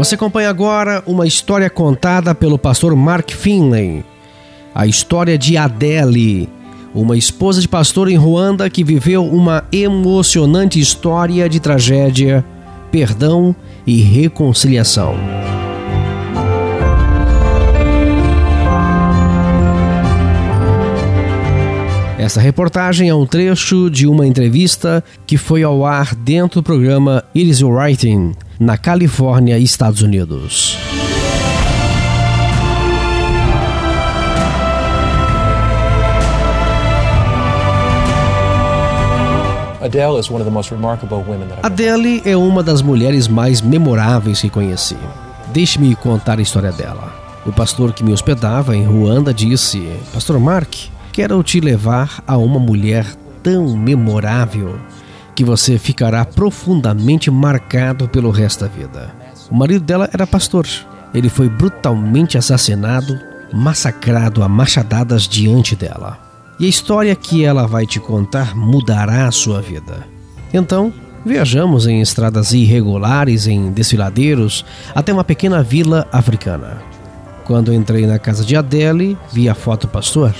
Você acompanha agora uma história contada pelo pastor Mark Finley. A história de Adele, uma esposa de pastor em Ruanda que viveu uma emocionante história de tragédia, perdão e reconciliação. Essa reportagem é um trecho de uma entrevista que foi ao ar dentro do programa It Is Writing na Califórnia, Estados Unidos. Adele é uma das mulheres mais memoráveis que conheci. Deixe-me contar a história dela. O pastor que me hospedava em Ruanda disse: Pastor Mark, quero te levar a uma mulher tão memorável que você ficará profundamente marcado pelo resto da vida. O marido dela era pastor. Ele foi brutalmente assassinado, massacrado a machadadas diante dela. E a história que ela vai te contar mudará a sua vida. Então, viajamos em estradas irregulares, em desfiladeiros, até uma pequena vila africana. Quando entrei na casa de Adele, vi a foto do pastor.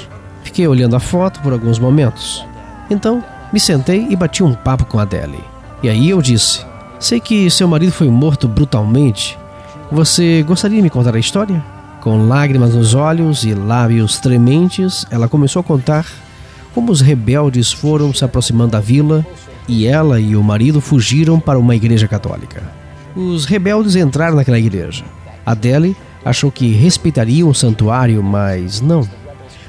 Fiquei olhando a foto por alguns momentos. Então, me sentei e bati um papo com Adele. E aí eu disse: Sei que seu marido foi morto brutalmente. Você gostaria de me contar a história? Com lágrimas nos olhos e lábios trementes, ela começou a contar como os rebeldes foram se aproximando da vila e ela e o marido fugiram para uma igreja católica. Os rebeldes entraram naquela igreja. Adele achou que respeitariam o santuário, mas não.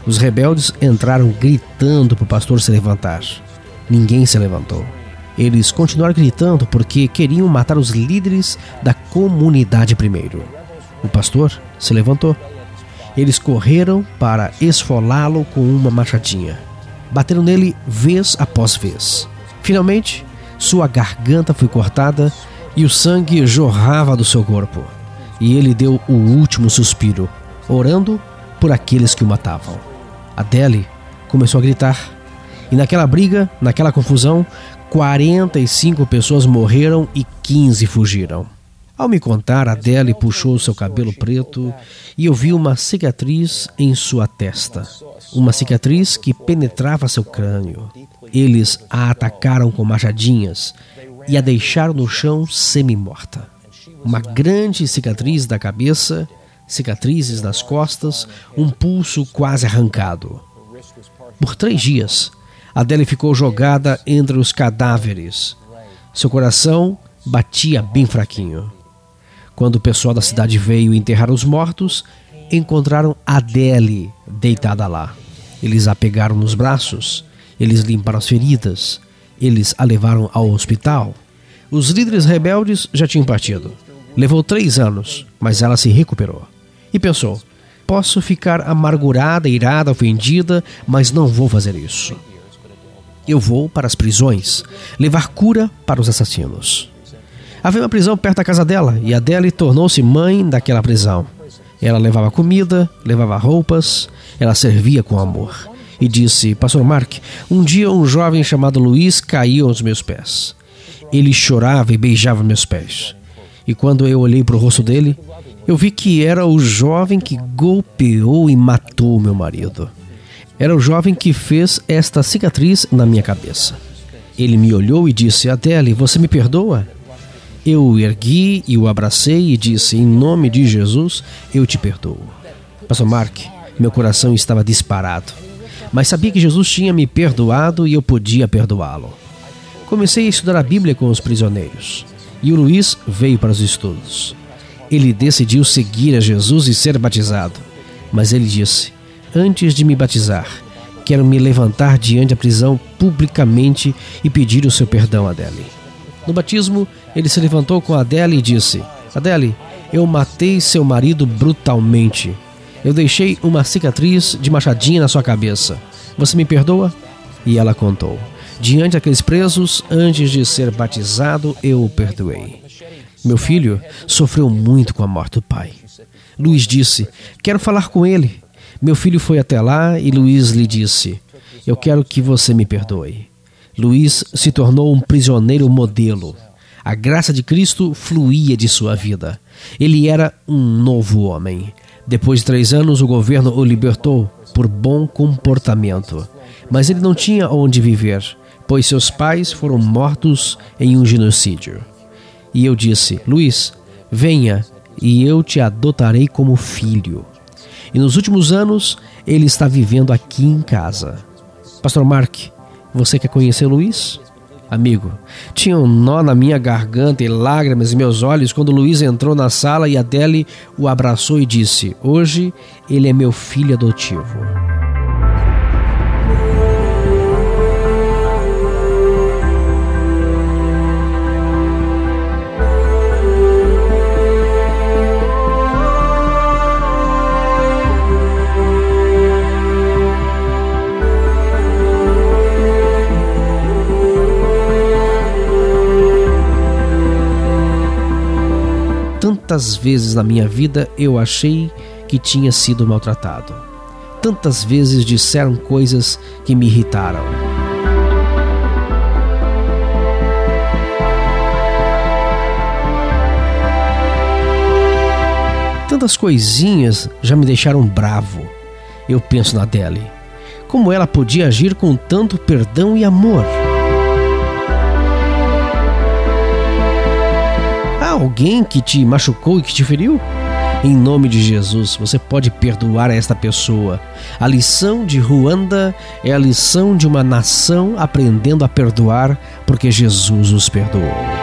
Os rebeldes entraram gritando para o pastor se levantar. Ninguém se levantou. Eles continuaram gritando porque queriam matar os líderes da comunidade primeiro. O pastor se levantou. Eles correram para esfolá-lo com uma machadinha. Bateram nele vez após vez. Finalmente, sua garganta foi cortada e o sangue jorrava do seu corpo. E ele deu o último suspiro, orando por aqueles que o matavam. Adele começou a gritar e naquela briga, naquela confusão, 45 pessoas morreram e 15 fugiram. Ao me contar, Adele puxou seu cabelo preto e eu vi uma cicatriz em sua testa. Uma cicatriz que penetrava seu crânio. Eles a atacaram com machadinhas e a deixaram no chão semi-morta. Uma grande cicatriz da cabeça, cicatrizes nas costas, um pulso quase arrancado. Por três dias, Adele ficou jogada entre os cadáveres. Seu coração batia bem fraquinho. Quando o pessoal da cidade veio enterrar os mortos, encontraram Adele deitada lá. Eles a pegaram nos braços, eles limparam as feridas, eles a levaram ao hospital. Os líderes rebeldes já tinham partido. Levou três anos, mas ela se recuperou. E pensou: posso ficar amargurada, irada, ofendida, mas não vou fazer isso. Eu vou para as prisões levar cura para os assassinos. Havia uma prisão perto da casa dela e Adele tornou-se mãe daquela prisão. Ela levava comida, levava roupas, ela servia com amor. E disse: Pastor Mark, um dia um jovem chamado Luiz caiu aos meus pés. Ele chorava e beijava meus pés. E quando eu olhei para o rosto dele, eu vi que era o jovem que golpeou e matou meu marido. Era o jovem que fez esta cicatriz na minha cabeça. Ele me olhou e disse: Adele, você me perdoa? Eu o ergui e o abracei e disse: Em nome de Jesus, eu te perdoo. Pastor Mark, meu coração estava disparado, mas sabia que Jesus tinha me perdoado e eu podia perdoá-lo. Comecei a estudar a Bíblia com os prisioneiros e o Luiz veio para os estudos. Ele decidiu seguir a Jesus e ser batizado, mas ele disse: antes de me batizar. Quero me levantar diante da prisão publicamente e pedir o seu perdão, Adele. No batismo, ele se levantou com Adele e disse: Adele, eu matei seu marido brutalmente. Eu deixei uma cicatriz de machadinha na sua cabeça. Você me perdoa? E ela contou: Diante daqueles presos, antes de ser batizado, eu o perdoei. Meu filho sofreu muito com a morte do pai. Luiz disse: Quero falar com ele. Meu filho foi até lá e Luiz lhe disse: Eu quero que você me perdoe. Luiz se tornou um prisioneiro modelo. A graça de Cristo fluía de sua vida. Ele era um novo homem. Depois de três anos, o governo o libertou por bom comportamento. Mas ele não tinha onde viver, pois seus pais foram mortos em um genocídio. E eu disse: Luiz, venha e eu te adotarei como filho. E nos últimos anos, ele está vivendo aqui em casa. Pastor Mark, você quer conhecer Luiz? Amigo, tinha um nó na minha garganta e lágrimas em meus olhos quando Luiz entrou na sala e Adele o abraçou e disse: Hoje ele é meu filho adotivo. Tantas vezes na minha vida eu achei que tinha sido maltratado. Tantas vezes disseram coisas que me irritaram. Tantas coisinhas já me deixaram bravo. Eu penso na Deli. Como ela podia agir com tanto perdão e amor? Alguém que te machucou e que te feriu? Em nome de Jesus, você pode perdoar esta pessoa. A lição de Ruanda é a lição de uma nação aprendendo a perdoar porque Jesus os perdoou.